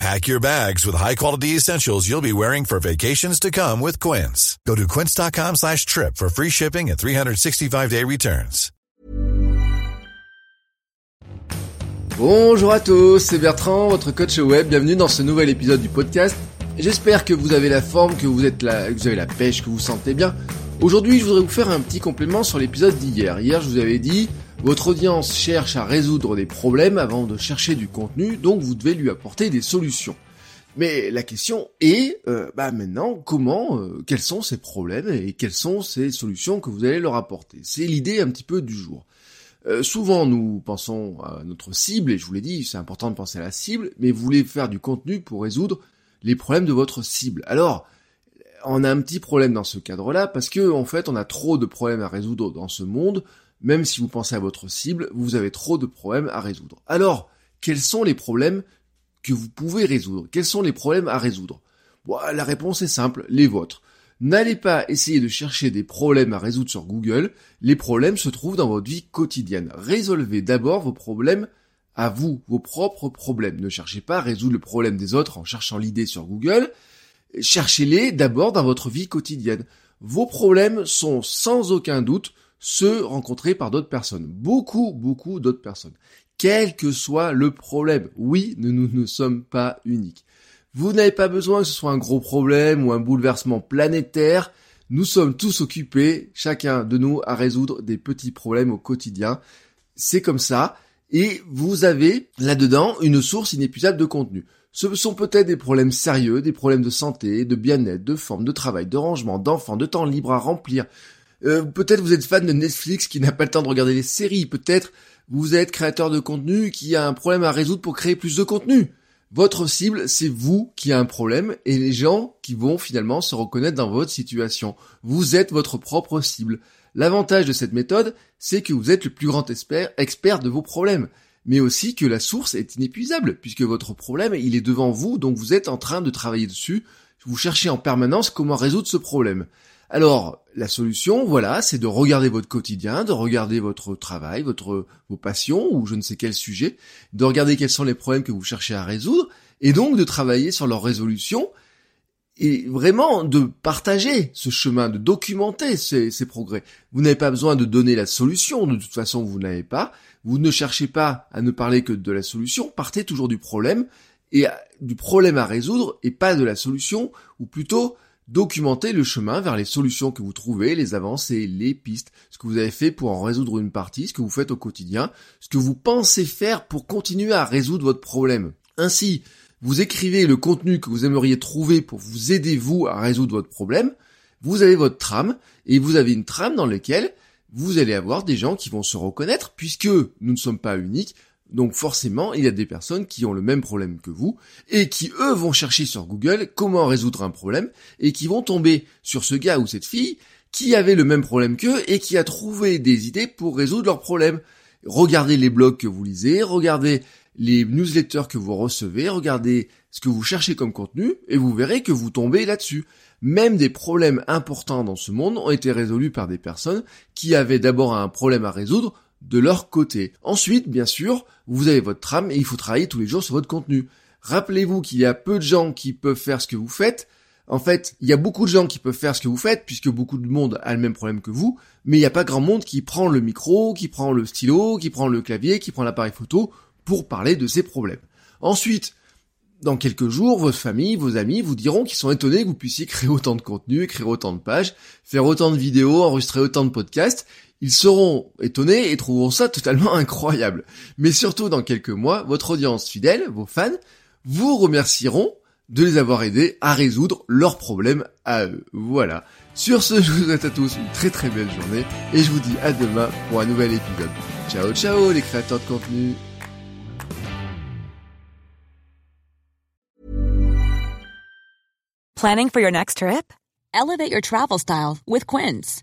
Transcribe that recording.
Pack your bags with high-quality essentials you'll be wearing for vacations to come with Quince. Go to quince.com slash trip for free shipping and 365-day returns. Bonjour à tous, c'est Bertrand, votre coach web. Bienvenue dans ce nouvel épisode du podcast. J'espère que vous avez la forme, que vous êtes là, que vous avez la pêche, que vous vous sentez bien. Aujourd'hui, je voudrais vous faire un petit complément sur l'épisode d'hier. Hier, je vous avais dit, votre audience cherche à résoudre des problèmes avant de chercher du contenu, donc vous devez lui apporter des solutions. Mais la question est, euh, bah maintenant, comment, euh, quels sont ces problèmes et quelles sont ces solutions que vous allez leur apporter? C'est l'idée un petit peu du jour. Euh, souvent, nous pensons à notre cible, et je vous l'ai dit, c'est important de penser à la cible, mais vous voulez faire du contenu pour résoudre les problèmes de votre cible. Alors, on a un petit problème dans ce cadre-là, parce que, en fait, on a trop de problèmes à résoudre dans ce monde, même si vous pensez à votre cible, vous avez trop de problèmes à résoudre. Alors, quels sont les problèmes que vous pouvez résoudre? Quels sont les problèmes à résoudre? Bon, La réponse est simple, les vôtres. N'allez pas essayer de chercher des problèmes à résoudre sur Google, les problèmes se trouvent dans votre vie quotidienne. Résolvez d'abord vos problèmes à vous, vos propres problèmes. Ne cherchez pas à résoudre le problème des autres en cherchant l'idée sur Google, cherchez-les d'abord dans votre vie quotidienne. Vos problèmes sont sans aucun doute ceux rencontrés par d'autres personnes. Beaucoup, beaucoup d'autres personnes. Quel que soit le problème. Oui, nous, nous ne sommes pas uniques. Vous n'avez pas besoin que ce soit un gros problème ou un bouleversement planétaire. Nous sommes tous occupés, chacun de nous, à résoudre des petits problèmes au quotidien. C'est comme ça. Et vous avez là-dedans une source inépuisable de contenu. Ce sont peut-être des problèmes sérieux, des problèmes de santé, de bien-être, de forme, de travail, de rangement, d'enfants, de temps libre à remplir. Euh, peut-être vous êtes fan de Netflix qui n'a pas le temps de regarder les séries. Peut-être vous êtes créateur de contenu qui a un problème à résoudre pour créer plus de contenu. Votre cible, c'est vous qui a un problème et les gens qui vont finalement se reconnaître dans votre situation. Vous êtes votre propre cible. L'avantage de cette méthode, c'est que vous êtes le plus grand expert, expert de vos problèmes, mais aussi que la source est inépuisable, puisque votre problème, il est devant vous, donc vous êtes en train de travailler dessus, vous cherchez en permanence comment résoudre ce problème. Alors, la solution, voilà, c'est de regarder votre quotidien, de regarder votre travail, votre, vos passions, ou je ne sais quel sujet, de regarder quels sont les problèmes que vous cherchez à résoudre, et donc de travailler sur leur résolution, et vraiment de partager ce chemin, de documenter ces, ces progrès. Vous n'avez pas besoin de donner la solution, de toute façon vous n'avez pas. Vous ne cherchez pas à ne parler que de la solution, partez toujours du problème, et du problème à résoudre, et pas de la solution, ou plutôt Documentez le chemin vers les solutions que vous trouvez, les avancées, les pistes, ce que vous avez fait pour en résoudre une partie, ce que vous faites au quotidien, ce que vous pensez faire pour continuer à résoudre votre problème. Ainsi, vous écrivez le contenu que vous aimeriez trouver pour vous aider vous à résoudre votre problème, vous avez votre trame, et vous avez une trame dans laquelle vous allez avoir des gens qui vont se reconnaître, puisque nous ne sommes pas uniques, donc forcément, il y a des personnes qui ont le même problème que vous et qui eux vont chercher sur Google comment résoudre un problème et qui vont tomber sur ce gars ou cette fille qui avait le même problème qu'eux et qui a trouvé des idées pour résoudre leur problème. Regardez les blogs que vous lisez, regardez les newsletters que vous recevez, regardez ce que vous cherchez comme contenu et vous verrez que vous tombez là-dessus. Même des problèmes importants dans ce monde ont été résolus par des personnes qui avaient d'abord un problème à résoudre de leur côté. Ensuite, bien sûr, vous avez votre trame et il faut travailler tous les jours sur votre contenu. Rappelez-vous qu'il y a peu de gens qui peuvent faire ce que vous faites. En fait, il y a beaucoup de gens qui peuvent faire ce que vous faites, puisque beaucoup de monde a le même problème que vous, mais il n'y a pas grand monde qui prend le micro, qui prend le stylo, qui prend le clavier, qui prend l'appareil photo pour parler de ses problèmes. Ensuite, dans quelques jours, votre famille, vos amis vous diront qu'ils sont étonnés que vous puissiez créer autant de contenu, écrire autant de pages, faire autant de vidéos, enregistrer autant de podcasts, ils seront étonnés et trouveront ça totalement incroyable. Mais surtout dans quelques mois, votre audience fidèle, vos fans, vous remercieront de les avoir aidés à résoudre leurs problèmes à eux. Voilà. Sur ce, je vous souhaite à tous une très très belle journée et je vous dis à demain pour un nouvel épisode. Ciao ciao les créateurs de contenu. Planning for your next trip? Elevate your travel style with Quince.